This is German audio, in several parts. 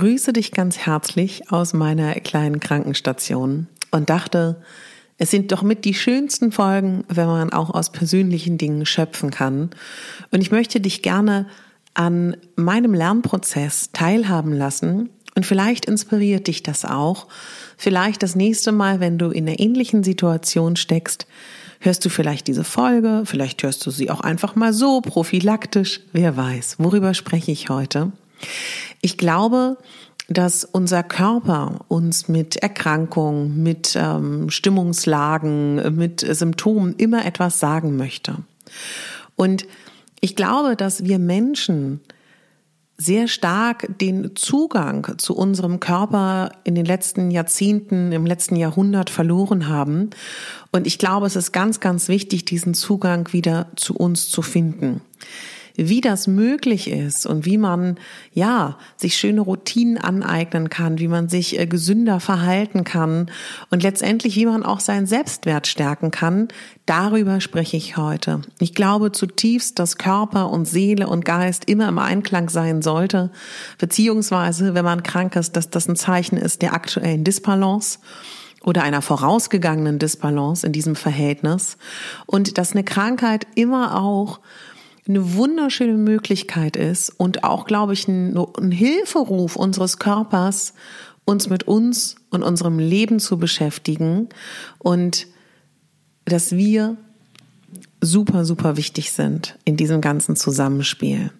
Grüße dich ganz herzlich aus meiner kleinen Krankenstation und dachte, es sind doch mit die schönsten Folgen, wenn man auch aus persönlichen Dingen schöpfen kann. Und ich möchte dich gerne an meinem Lernprozess teilhaben lassen. Und vielleicht inspiriert dich das auch. Vielleicht das nächste Mal, wenn du in einer ähnlichen Situation steckst, hörst du vielleicht diese Folge, vielleicht hörst du sie auch einfach mal so prophylaktisch, wer weiß. Worüber spreche ich heute? Ich glaube, dass unser Körper uns mit Erkrankungen, mit ähm, Stimmungslagen, mit Symptomen immer etwas sagen möchte. Und ich glaube, dass wir Menschen sehr stark den Zugang zu unserem Körper in den letzten Jahrzehnten, im letzten Jahrhundert verloren haben. Und ich glaube, es ist ganz, ganz wichtig, diesen Zugang wieder zu uns zu finden wie das möglich ist und wie man, ja, sich schöne Routinen aneignen kann, wie man sich äh, gesünder verhalten kann und letztendlich, wie man auch seinen Selbstwert stärken kann, darüber spreche ich heute. Ich glaube zutiefst, dass Körper und Seele und Geist immer im Einklang sein sollte, beziehungsweise, wenn man krank ist, dass das ein Zeichen ist der aktuellen Disbalance oder einer vorausgegangenen Disbalance in diesem Verhältnis und dass eine Krankheit immer auch eine wunderschöne Möglichkeit ist und auch, glaube ich, ein, ein Hilferuf unseres Körpers, uns mit uns und unserem Leben zu beschäftigen und dass wir super, super wichtig sind in diesem ganzen Zusammenspiel.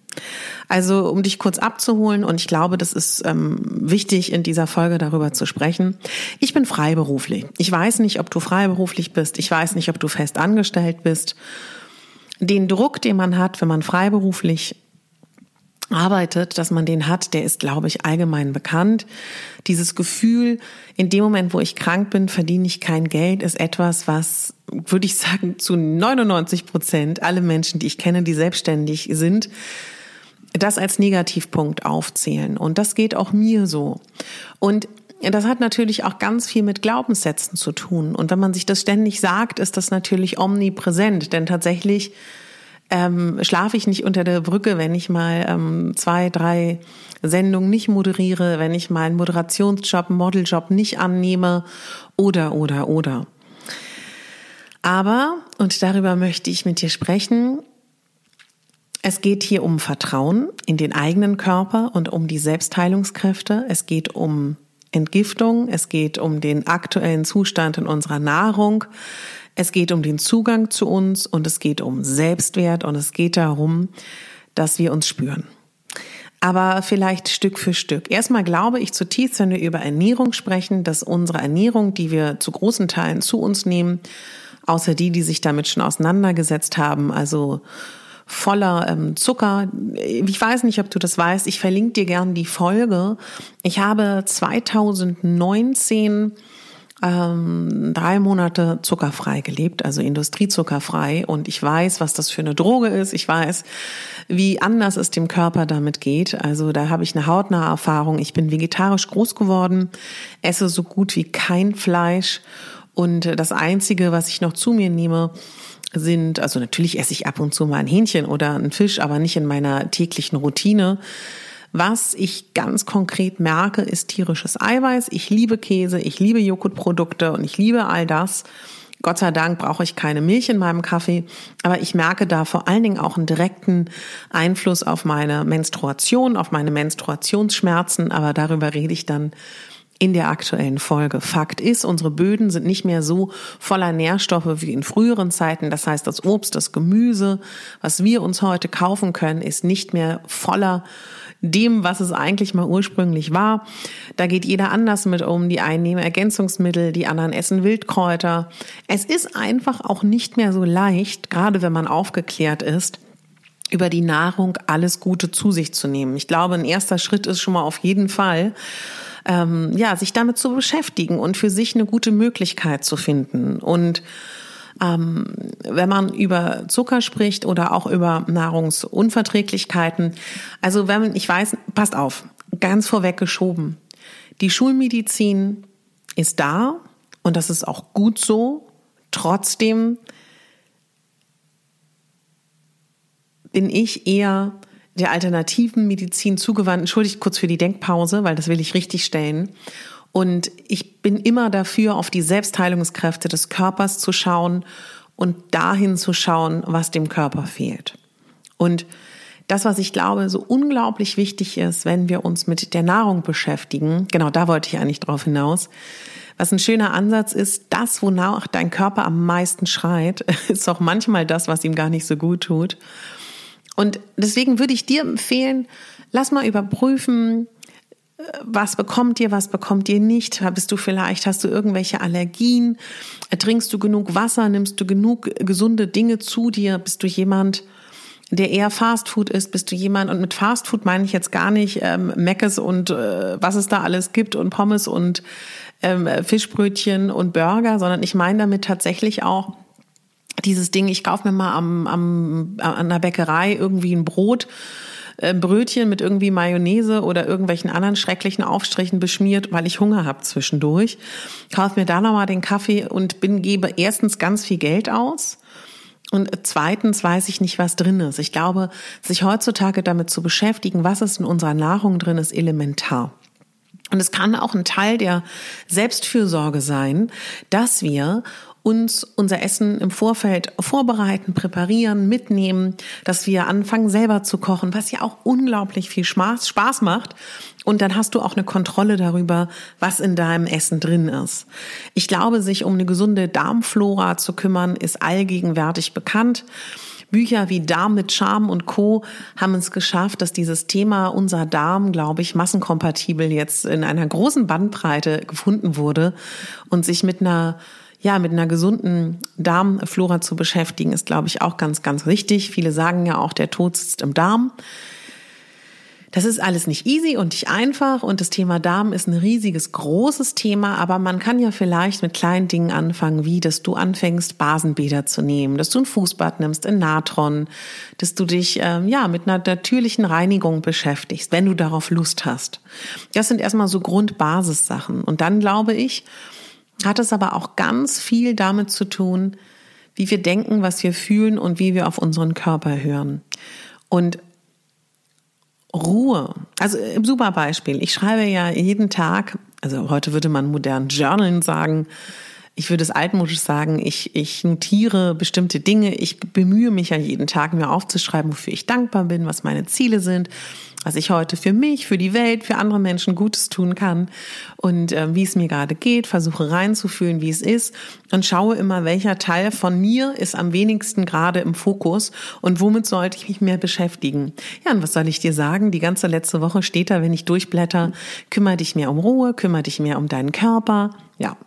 Also, um dich kurz abzuholen, und ich glaube, das ist ähm, wichtig, in dieser Folge darüber zu sprechen. Ich bin freiberuflich. Ich weiß nicht, ob du freiberuflich bist. Ich weiß nicht, ob du fest angestellt bist den Druck, den man hat, wenn man freiberuflich arbeitet, dass man den hat, der ist, glaube ich, allgemein bekannt. Dieses Gefühl, in dem Moment, wo ich krank bin, verdiene ich kein Geld, ist etwas, was, würde ich sagen, zu 99 Prozent alle Menschen, die ich kenne, die selbstständig sind, das als Negativpunkt aufzählen. Und das geht auch mir so. Und das hat natürlich auch ganz viel mit Glaubenssätzen zu tun. Und wenn man sich das ständig sagt, ist das natürlich omnipräsent. Denn tatsächlich ähm, schlafe ich nicht unter der Brücke, wenn ich mal ähm, zwei, drei Sendungen nicht moderiere, wenn ich mal einen Moderationsjob, Modeljob nicht annehme oder, oder, oder. Aber, und darüber möchte ich mit dir sprechen, es geht hier um Vertrauen in den eigenen Körper und um die Selbstheilungskräfte. Es geht um Entgiftung, es geht um den aktuellen Zustand in unserer Nahrung, es geht um den Zugang zu uns und es geht um Selbstwert und es geht darum, dass wir uns spüren. Aber vielleicht Stück für Stück. Erstmal glaube ich zutiefst, wenn wir über Ernährung sprechen, dass unsere Ernährung, die wir zu großen Teilen zu uns nehmen, außer die, die sich damit schon auseinandergesetzt haben, also voller ähm, Zucker. Ich weiß nicht, ob du das weißt. Ich verlinke dir gern die Folge. Ich habe 2019 ähm, drei Monate zuckerfrei gelebt, also industriezuckerfrei. Und ich weiß, was das für eine Droge ist. Ich weiß, wie anders es dem Körper damit geht. Also da habe ich eine hautnahe Erfahrung. Ich bin vegetarisch groß geworden, esse so gut wie kein Fleisch Und das Einzige, was ich noch zu mir nehme, sind, also natürlich esse ich ab und zu mal ein Hähnchen oder einen Fisch, aber nicht in meiner täglichen Routine. Was ich ganz konkret merke, ist tierisches Eiweiß. Ich liebe Käse, ich liebe Joghurtprodukte und ich liebe all das. Gott sei Dank brauche ich keine Milch in meinem Kaffee, aber ich merke da vor allen Dingen auch einen direkten Einfluss auf meine Menstruation, auf meine Menstruationsschmerzen, aber darüber rede ich dann in der aktuellen Folge. Fakt ist, unsere Böden sind nicht mehr so voller Nährstoffe wie in früheren Zeiten. Das heißt, das Obst, das Gemüse, was wir uns heute kaufen können, ist nicht mehr voller dem, was es eigentlich mal ursprünglich war. Da geht jeder anders mit um. Die einen nehmen Ergänzungsmittel, die anderen essen Wildkräuter. Es ist einfach auch nicht mehr so leicht, gerade wenn man aufgeklärt ist, über die Nahrung alles Gute zu sich zu nehmen. Ich glaube, ein erster Schritt ist schon mal auf jeden Fall, ähm, ja, sich damit zu beschäftigen und für sich eine gute Möglichkeit zu finden. Und ähm, wenn man über Zucker spricht oder auch über Nahrungsunverträglichkeiten, also wenn ich weiß, passt auf, ganz vorweg geschoben. Die Schulmedizin ist da und das ist auch gut so. Trotzdem bin ich eher der alternativen Medizin zugewandt. Entschuldigt kurz für die Denkpause, weil das will ich richtig stellen. Und ich bin immer dafür, auf die Selbstheilungskräfte des Körpers zu schauen und dahin zu schauen, was dem Körper fehlt. Und das, was ich glaube, so unglaublich wichtig ist, wenn wir uns mit der Nahrung beschäftigen, genau da wollte ich eigentlich drauf hinaus, was ein schöner Ansatz ist, das, wonach dein Körper am meisten schreit, ist auch manchmal das, was ihm gar nicht so gut tut. Und deswegen würde ich dir empfehlen, lass mal überprüfen, was bekommt ihr, was bekommt ihr nicht? Bist du vielleicht, hast du irgendwelche Allergien? Trinkst du genug Wasser? Nimmst du genug gesunde Dinge zu dir? Bist du jemand, der eher Fastfood ist? Bist du jemand, und mit Fastfood meine ich jetzt gar nicht ähm, Meckes und äh, was es da alles gibt und Pommes und ähm, Fischbrötchen und Burger, sondern ich meine damit tatsächlich auch dieses Ding, ich kaufe mir mal am, am, an der Bäckerei irgendwie ein Brot äh, Brötchen mit irgendwie Mayonnaise oder irgendwelchen anderen schrecklichen Aufstrichen beschmiert, weil ich Hunger habe zwischendurch. Kauf mir da nochmal den Kaffee und bin, gebe erstens ganz viel Geld aus. Und zweitens weiß ich nicht, was drin ist. Ich glaube, sich heutzutage damit zu beschäftigen, was ist in unserer Nahrung drin, ist elementar. Und es kann auch ein Teil der Selbstfürsorge sein, dass wir uns unser Essen im Vorfeld vorbereiten, präparieren, mitnehmen, dass wir anfangen selber zu kochen, was ja auch unglaublich viel Spaß, Spaß macht. Und dann hast du auch eine Kontrolle darüber, was in deinem Essen drin ist. Ich glaube, sich um eine gesunde Darmflora zu kümmern, ist allgegenwärtig bekannt. Bücher wie Darm mit Charme und Co. haben es geschafft, dass dieses Thema unser Darm, glaube ich, massenkompatibel jetzt in einer großen Bandbreite gefunden wurde und sich mit einer ja, mit einer gesunden Darmflora zu beschäftigen, ist, glaube ich, auch ganz, ganz wichtig. Viele sagen ja auch, der Tod sitzt im Darm. Das ist alles nicht easy und nicht einfach und das Thema Darm ist ein riesiges, großes Thema, aber man kann ja vielleicht mit kleinen Dingen anfangen, wie dass du anfängst, Basenbäder zu nehmen, dass du ein Fußbad nimmst in Natron, dass du dich ähm, ja mit einer natürlichen Reinigung beschäftigst, wenn du darauf Lust hast. Das sind erstmal so Grundbasissachen und dann glaube ich, hat es aber auch ganz viel damit zu tun, wie wir denken, was wir fühlen und wie wir auf unseren Körper hören. Und Ruhe. Also im super Beispiel. Ich schreibe ja jeden Tag, also heute würde man modern Journalen sagen, ich würde es altmodisch sagen, ich, ich notiere bestimmte Dinge, ich bemühe mich ja jeden Tag, mir aufzuschreiben, wofür ich dankbar bin, was meine Ziele sind, was ich heute für mich, für die Welt, für andere Menschen Gutes tun kann und äh, wie es mir gerade geht, versuche reinzufühlen, wie es ist und schaue immer, welcher Teil von mir ist am wenigsten gerade im Fokus und womit sollte ich mich mehr beschäftigen. Ja, und was soll ich dir sagen? Die ganze letzte Woche steht da, wenn ich durchblätter, kümmere dich mehr um Ruhe, kümmere dich mehr um deinen Körper. Ja,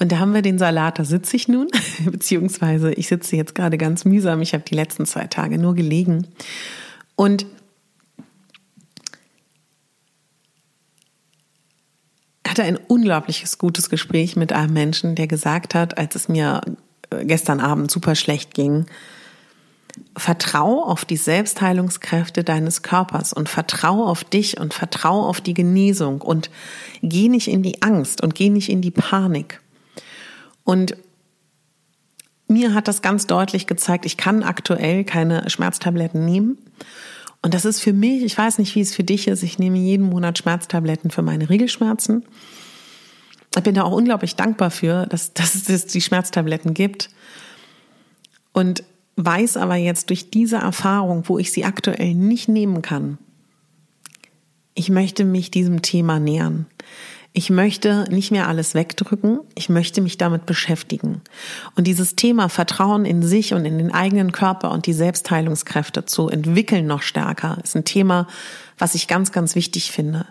und da haben wir den Salat, da sitze ich nun, beziehungsweise ich sitze jetzt gerade ganz mühsam, ich habe die letzten zwei Tage nur gelegen. Und hatte ein unglaubliches gutes Gespräch mit einem Menschen, der gesagt hat, als es mir äh, gestern Abend super schlecht ging, vertrau auf die Selbstheilungskräfte deines Körpers und vertrau auf dich und vertrau auf die Genesung und geh nicht in die Angst und geh nicht in die Panik. Und mir hat das ganz deutlich gezeigt, ich kann aktuell keine Schmerztabletten nehmen. Und das ist für mich, ich weiß nicht, wie es für dich ist, ich nehme jeden Monat Schmerztabletten für meine Regelschmerzen. Ich bin da auch unglaublich dankbar für, dass, dass es die Schmerztabletten gibt. Und weiß aber jetzt durch diese Erfahrung, wo ich sie aktuell nicht nehmen kann, ich möchte mich diesem Thema nähern. Ich möchte nicht mehr alles wegdrücken, ich möchte mich damit beschäftigen. Und dieses Thema Vertrauen in sich und in den eigenen Körper und die Selbstheilungskräfte zu entwickeln noch stärker, ist ein Thema, was ich ganz, ganz wichtig finde.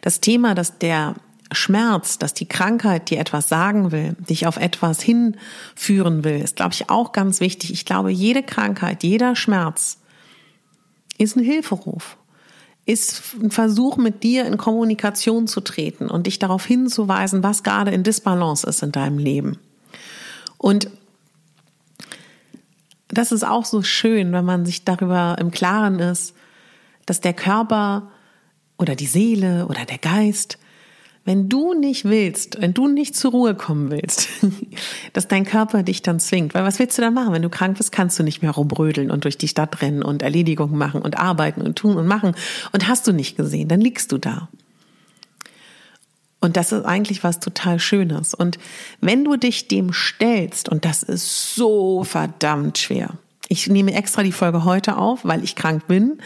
Das Thema, dass der Schmerz, dass die Krankheit dir etwas sagen will, dich auf etwas hinführen will, ist, glaube ich, auch ganz wichtig. Ich glaube, jede Krankheit, jeder Schmerz ist ein Hilferuf ist ein Versuch, mit dir in Kommunikation zu treten und dich darauf hinzuweisen, was gerade in Disbalance ist in deinem Leben. Und das ist auch so schön, wenn man sich darüber im Klaren ist, dass der Körper oder die Seele oder der Geist wenn du nicht willst, wenn du nicht zur Ruhe kommen willst, dass dein Körper dich dann zwingt, weil was willst du dann machen? Wenn du krank bist, kannst du nicht mehr rumbrödeln und durch die Stadt rennen und Erledigungen machen und arbeiten und tun und machen und hast du nicht gesehen, dann liegst du da. Und das ist eigentlich was total Schönes. Und wenn du dich dem stellst, und das ist so verdammt schwer, ich nehme extra die Folge heute auf, weil ich krank bin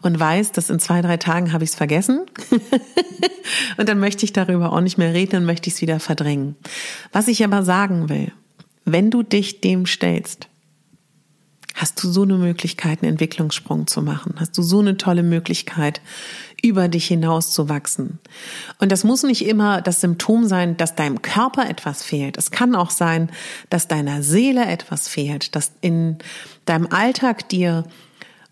und weiß, dass in zwei, drei Tagen habe ich es vergessen. und dann möchte ich darüber auch nicht mehr reden, dann möchte ich es wieder verdrängen. Was ich aber sagen will, wenn du dich dem stellst, hast du so eine Möglichkeit, einen Entwicklungssprung zu machen. Hast du so eine tolle Möglichkeit, über dich hinaus zu wachsen. Und das muss nicht immer das Symptom sein, dass deinem Körper etwas fehlt. Es kann auch sein, dass deiner Seele etwas fehlt, dass in deinem Alltag dir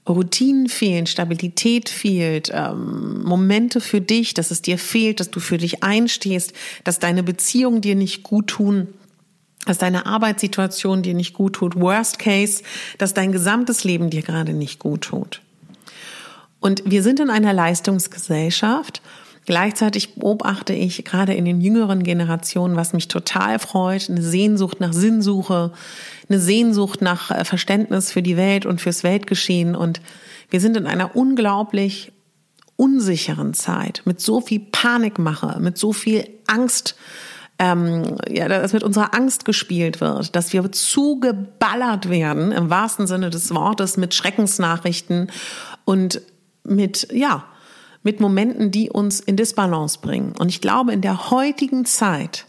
Routinen fehlen, Stabilität fehlt, ähm, Momente für dich, dass es dir fehlt, dass du für dich einstehst, dass deine Beziehungen dir nicht gut tun dass deine Arbeitssituation dir nicht gut tut. Worst case, dass dein gesamtes Leben dir gerade nicht gut tut. Und wir sind in einer Leistungsgesellschaft. Gleichzeitig beobachte ich gerade in den jüngeren Generationen, was mich total freut, eine Sehnsucht nach Sinnsuche, eine Sehnsucht nach äh, Verständnis für die Welt und fürs Weltgeschehen. Und wir sind in einer unglaublich unsicheren Zeit mit so viel Panikmache, mit so viel Angst, ähm, ja, dass mit unserer Angst gespielt wird, dass wir zugeballert werden, im wahrsten Sinne des Wortes, mit Schreckensnachrichten und mit, ja, mit Momenten, die uns in Disbalance bringen. Und ich glaube, in der heutigen Zeit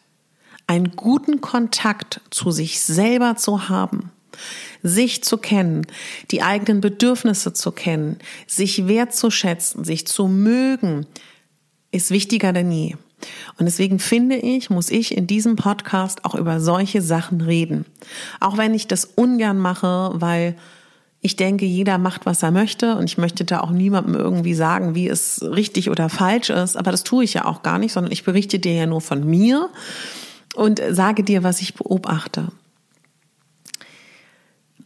einen guten Kontakt zu sich selber zu haben, sich zu kennen, die eigenen Bedürfnisse zu kennen, sich wertzuschätzen, sich zu mögen, ist wichtiger denn je. Und deswegen finde ich, muss ich in diesem Podcast auch über solche Sachen reden. Auch wenn ich das ungern mache, weil ich denke, jeder macht, was er möchte und ich möchte da auch niemandem irgendwie sagen, wie es richtig oder falsch ist. Aber das tue ich ja auch gar nicht, sondern ich berichte dir ja nur von mir und sage dir, was ich beobachte.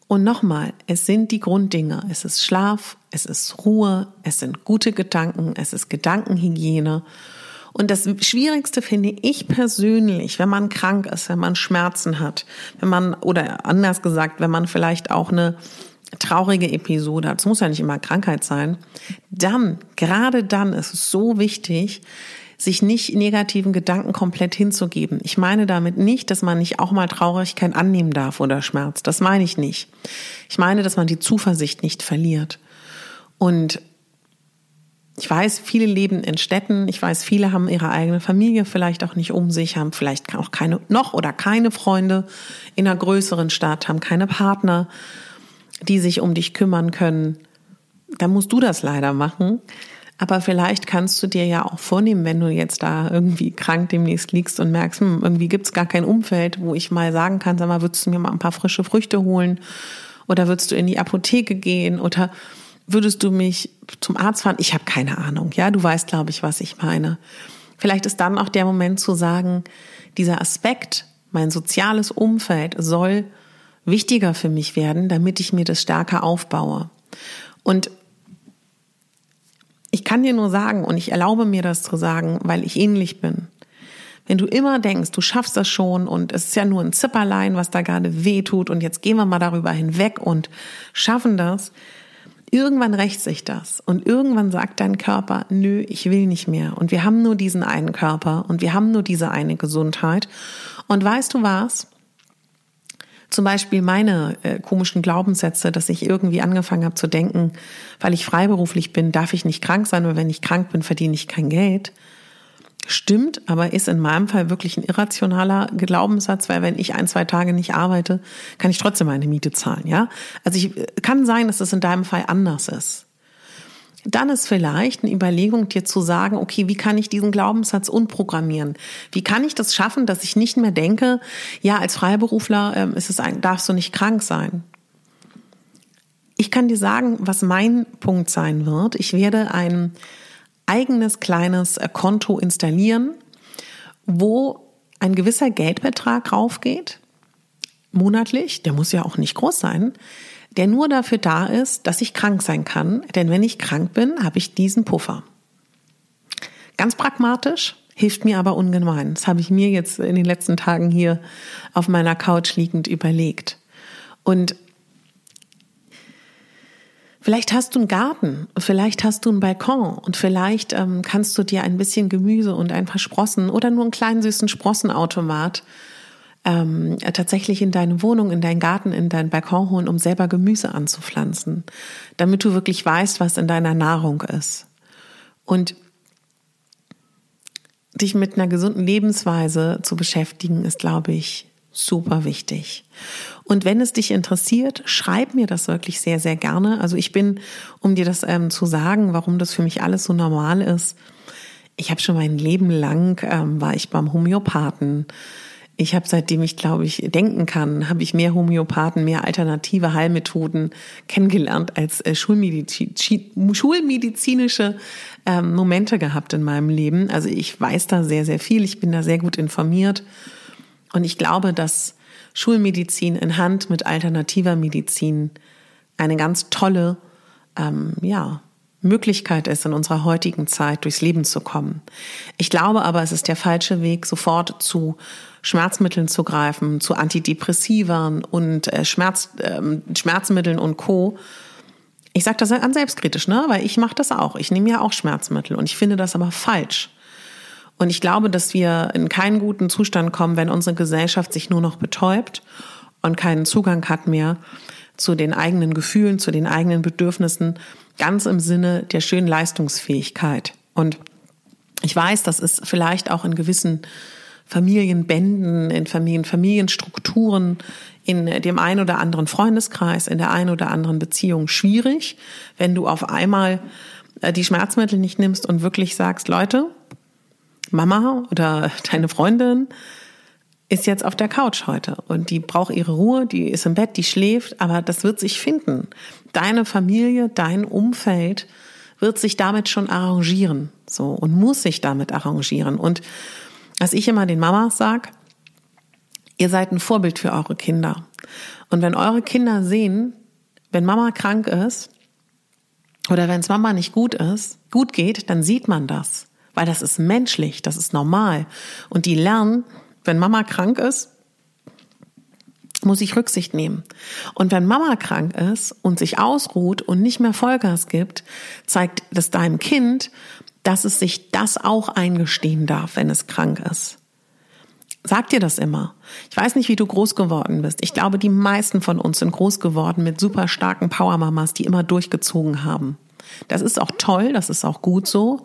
Und nochmal, es sind die Grunddinge. Es ist Schlaf, es ist Ruhe, es sind gute Gedanken, es ist Gedankenhygiene und das Schwierigste finde ich persönlich, wenn man krank ist, wenn man Schmerzen hat, wenn man, oder anders gesagt, wenn man vielleicht auch eine traurige Episode hat, es muss ja nicht immer Krankheit sein, dann, gerade dann ist es so wichtig, sich nicht negativen Gedanken komplett hinzugeben. Ich meine damit nicht, dass man nicht auch mal Traurigkeit annehmen darf oder Schmerz. Das meine ich nicht. Ich meine, dass man die Zuversicht nicht verliert. Und ich weiß, viele leben in Städten. Ich weiß, viele haben ihre eigene Familie vielleicht auch nicht um sich, haben vielleicht auch keine, noch oder keine Freunde in einer größeren Stadt, haben keine Partner, die sich um dich kümmern können. Da musst du das leider machen. Aber vielleicht kannst du dir ja auch vornehmen, wenn du jetzt da irgendwie krank demnächst liegst und merkst, hm, irgendwie gibt's gar kein Umfeld, wo ich mal sagen kann, sag mal, würdest du mir mal ein paar frische Früchte holen? Oder würdest du in die Apotheke gehen? Oder würdest du mich zum Arzt fahren? Ich habe keine Ahnung. Ja, du weißt, glaube ich, was ich meine. Vielleicht ist dann auch der Moment zu sagen, dieser Aspekt, mein soziales Umfeld soll wichtiger für mich werden, damit ich mir das stärker aufbaue. Und ich kann dir nur sagen, und ich erlaube mir das zu sagen, weil ich ähnlich bin. Wenn du immer denkst, du schaffst das schon und es ist ja nur ein Zipperlein, was da gerade weh tut und jetzt gehen wir mal darüber hinweg und schaffen das, irgendwann rächt sich das und irgendwann sagt dein Körper, nö, ich will nicht mehr und wir haben nur diesen einen Körper und wir haben nur diese eine Gesundheit und weißt du was? Zum Beispiel meine äh, komischen Glaubenssätze, dass ich irgendwie angefangen habe zu denken, weil ich freiberuflich bin, darf ich nicht krank sein, weil wenn ich krank bin, verdiene ich kein Geld. Stimmt, aber ist in meinem Fall wirklich ein irrationaler Glaubenssatz, weil wenn ich ein, zwei Tage nicht arbeite, kann ich trotzdem meine Miete zahlen, ja? Also ich, äh, kann sein, dass es in deinem Fall anders ist dann ist vielleicht eine Überlegung, dir zu sagen, okay, wie kann ich diesen Glaubenssatz unprogrammieren? Wie kann ich das schaffen, dass ich nicht mehr denke, ja, als Freiberufler ähm, ist es ein, darfst du nicht krank sein? Ich kann dir sagen, was mein Punkt sein wird. Ich werde ein eigenes kleines äh, Konto installieren, wo ein gewisser Geldbetrag raufgeht, monatlich, der muss ja auch nicht groß sein, der nur dafür da ist, dass ich krank sein kann. Denn wenn ich krank bin, habe ich diesen Puffer. Ganz pragmatisch, hilft mir aber ungemein. Das habe ich mir jetzt in den letzten Tagen hier auf meiner Couch liegend überlegt. Und Vielleicht hast du einen Garten, vielleicht hast du einen Balkon und vielleicht ähm, kannst du dir ein bisschen Gemüse und ein paar Sprossen oder nur einen kleinen süßen Sprossenautomat ähm, tatsächlich in deine Wohnung, in deinen Garten, in deinen Balkon holen, um selber Gemüse anzupflanzen, damit du wirklich weißt, was in deiner Nahrung ist. Und dich mit einer gesunden Lebensweise zu beschäftigen, ist, glaube ich, super wichtig. Und wenn es dich interessiert, schreib mir das wirklich sehr, sehr gerne. Also ich bin, um dir das ähm, zu sagen, warum das für mich alles so normal ist, ich habe schon mein Leben lang, ähm, war ich beim Homöopathen, ich habe seitdem ich, glaube ich, denken kann, habe ich mehr Homöopathen, mehr alternative Heilmethoden kennengelernt als äh, Schulmedizin, schulmedizinische ähm, Momente gehabt in meinem Leben. Also ich weiß da sehr, sehr viel. Ich bin da sehr gut informiert. Und ich glaube, dass Schulmedizin in Hand mit alternativer Medizin eine ganz tolle, ähm, ja, Möglichkeit ist, in unserer heutigen Zeit durchs Leben zu kommen. Ich glaube aber, es ist der falsche Weg, sofort zu Schmerzmitteln zu greifen, zu Antidepressivern und äh, Schmerz, äh, Schmerzmitteln und Co. Ich sage das ganz selbstkritisch, ne? weil ich mache das auch. Ich nehme ja auch Schmerzmittel und ich finde das aber falsch. Und ich glaube, dass wir in keinen guten Zustand kommen, wenn unsere Gesellschaft sich nur noch betäubt und keinen Zugang hat mehr zu den eigenen Gefühlen, zu den eigenen Bedürfnissen, ganz im Sinne der schönen Leistungsfähigkeit. Und ich weiß, das ist vielleicht auch in gewissen Familienbänden, in Familien, Familienstrukturen, in dem einen oder anderen Freundeskreis, in der einen oder anderen Beziehung schwierig, wenn du auf einmal äh, die Schmerzmittel nicht nimmst und wirklich sagst, Leute, Mama oder deine Freundin ist jetzt auf der Couch heute und die braucht ihre Ruhe, die ist im Bett, die schläft, aber das wird sich finden. Deine Familie, dein Umfeld wird sich damit schon arrangieren, so und muss sich damit arrangieren und was ich immer den Mamas sag, ihr seid ein Vorbild für eure Kinder. Und wenn eure Kinder sehen, wenn Mama krank ist oder wenn es Mama nicht gut ist, gut geht, dann sieht man das, weil das ist menschlich, das ist normal. Und die lernen, wenn Mama krank ist, muss ich Rücksicht nehmen. Und wenn Mama krank ist und sich ausruht und nicht mehr Vollgas gibt, zeigt das deinem Kind, dass es sich das auch eingestehen darf, wenn es krank ist. Sag dir das immer. Ich weiß nicht, wie du groß geworden bist. Ich glaube, die meisten von uns sind groß geworden mit super starken Powermamas, die immer durchgezogen haben. Das ist auch toll, das ist auch gut so.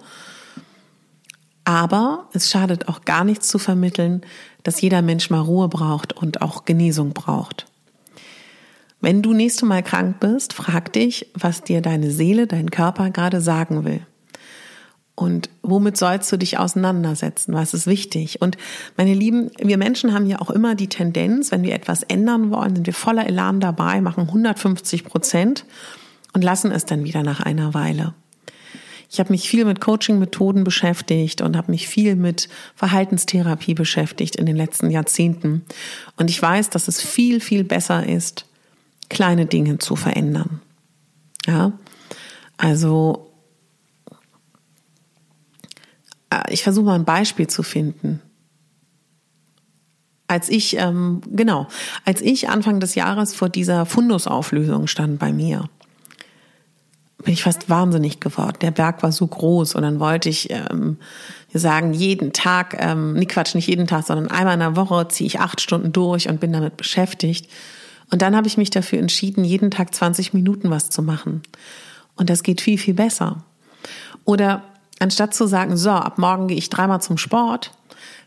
Aber es schadet auch gar nichts zu vermitteln, dass jeder Mensch mal Ruhe braucht und auch Genesung braucht. Wenn du nächste Mal krank bist, frag dich, was dir deine Seele, dein Körper gerade sagen will. Und womit sollst du dich auseinandersetzen? Was ist wichtig? Und meine Lieben, wir Menschen haben ja auch immer die Tendenz, wenn wir etwas ändern wollen, sind wir voller Elan dabei, machen 150 Prozent und lassen es dann wieder nach einer Weile. Ich habe mich viel mit Coaching-Methoden beschäftigt und habe mich viel mit Verhaltenstherapie beschäftigt in den letzten Jahrzehnten. Und ich weiß, dass es viel, viel besser ist, kleine Dinge zu verändern. Ja, also Äh, ich versuche mal ein Beispiel zu finden. als ich, ähm, genau, als ich Anfang des Jahres vor dieser Fundusauflösung stand bei mir, bin ich fast wahnsinnig geworden. Der Berg war so groß und dann wollte ich ähm, sagen, jeden Tag, ähm, nee Quatsch, nicht jeden Tag, sondern einmal in der Woche ziehe ich acht Stunden durch und bin damit beschäftigt. Und dann habe ich mich dafür entschieden, jeden Tag 20 Minuten was zu machen. Und das geht viel, viel besser. Oder anstatt zu sagen, so, ab morgen gehe ich dreimal zum Sport,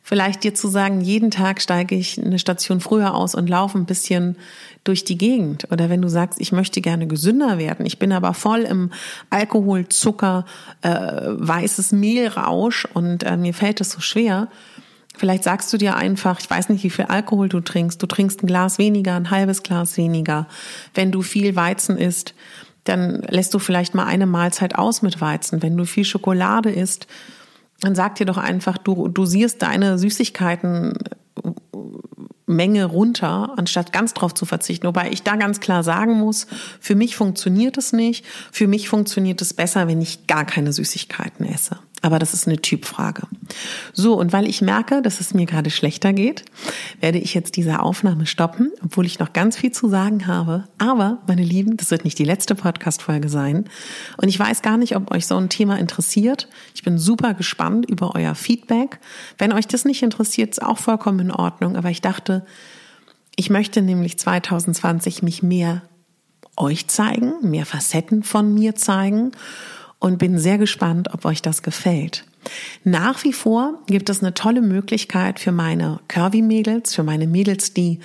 vielleicht dir zu sagen, jeden Tag steige ich eine Station früher aus und laufe ein bisschen durch die Gegend. Oder wenn du sagst, ich möchte gerne gesünder werden, ich bin aber voll im Alkohol, Zucker, äh, weißes Mehlrausch und äh, mir fällt es so schwer. Vielleicht sagst du dir einfach, ich weiß nicht, wie viel Alkohol du trinkst. Du trinkst ein Glas weniger, ein halbes Glas weniger. Wenn du viel Weizen isst, dann lässt du vielleicht mal eine Mahlzeit aus mit Weizen. Wenn du viel Schokolade isst, dann sag dir doch einfach, du dosierst deine Süßigkeiten Menge runter, anstatt ganz drauf zu verzichten. Wobei ich da ganz klar sagen muss, für mich funktioniert es nicht. Für mich funktioniert es besser, wenn ich gar keine Süßigkeiten esse. Aber das ist eine Typfrage. So, und weil ich merke, dass es mir gerade schlechter geht, werde ich jetzt diese Aufnahme stoppen, obwohl ich noch ganz viel zu sagen habe. Aber, meine Lieben, das wird nicht die letzte Podcast-Folge sein. Und ich weiß gar nicht, ob euch so ein Thema interessiert. Ich bin super gespannt über euer Feedback. Wenn euch das nicht interessiert, ist auch vollkommen in Ordnung. Aber ich dachte, ich möchte nämlich 2020 mich mehr euch zeigen, mehr Facetten von mir zeigen und bin sehr gespannt, ob euch das gefällt. Nach wie vor gibt es eine tolle Möglichkeit für meine Curvy-Mädels, für meine Mädels, die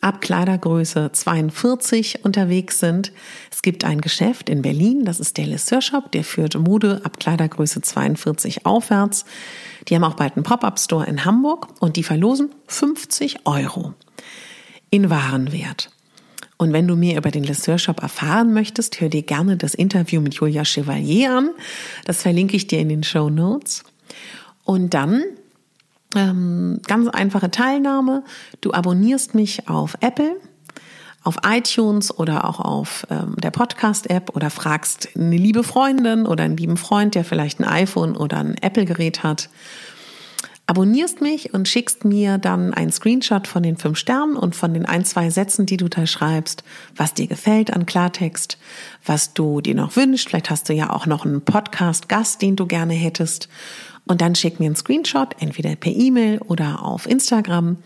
ab Kleidergröße 42 unterwegs sind. Es gibt ein Geschäft in Berlin, das ist der Lesseur Shop, der führt Mode ab Kleidergröße 42 aufwärts. Die haben auch bald einen Pop-up-Store in Hamburg und die verlosen 50 Euro in Warenwert. Und wenn du mehr über den Lesseur Shop erfahren möchtest, hör dir gerne das Interview mit Julia Chevalier an. Das verlinke ich dir in den Show Notes. Und dann ähm, ganz einfache Teilnahme. Du abonnierst mich auf Apple, auf iTunes oder auch auf ähm, der Podcast-App oder fragst eine liebe Freundin oder einen lieben Freund, der vielleicht ein iPhone oder ein Apple-Gerät hat abonnierst mich und schickst mir dann einen Screenshot von den fünf Sternen und von den ein, zwei Sätzen, die du da schreibst, was dir gefällt an Klartext, was du dir noch wünschst. Vielleicht hast du ja auch noch einen Podcast-Gast, den du gerne hättest. Und dann schick mir einen Screenshot, entweder per E-Mail oder auf Instagram.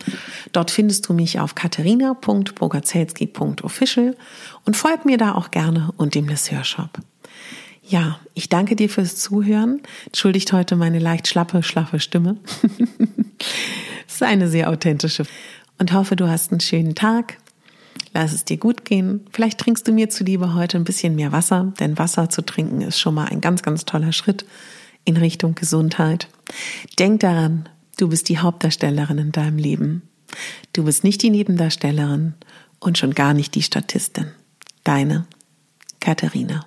Dort findest du mich auf katharina.bogazelski.official und folg mir da auch gerne und dem Lesshörshop. Ja, ich danke dir fürs Zuhören. Entschuldigt heute meine leicht schlappe, schlaffe Stimme. Es ist eine sehr authentische. Und hoffe, du hast einen schönen Tag. Lass es dir gut gehen. Vielleicht trinkst du mir zuliebe heute ein bisschen mehr Wasser, denn Wasser zu trinken ist schon mal ein ganz, ganz toller Schritt in Richtung Gesundheit. Denk daran, du bist die Hauptdarstellerin in deinem Leben. Du bist nicht die Nebendarstellerin und schon gar nicht die Statistin. Deine Katharina.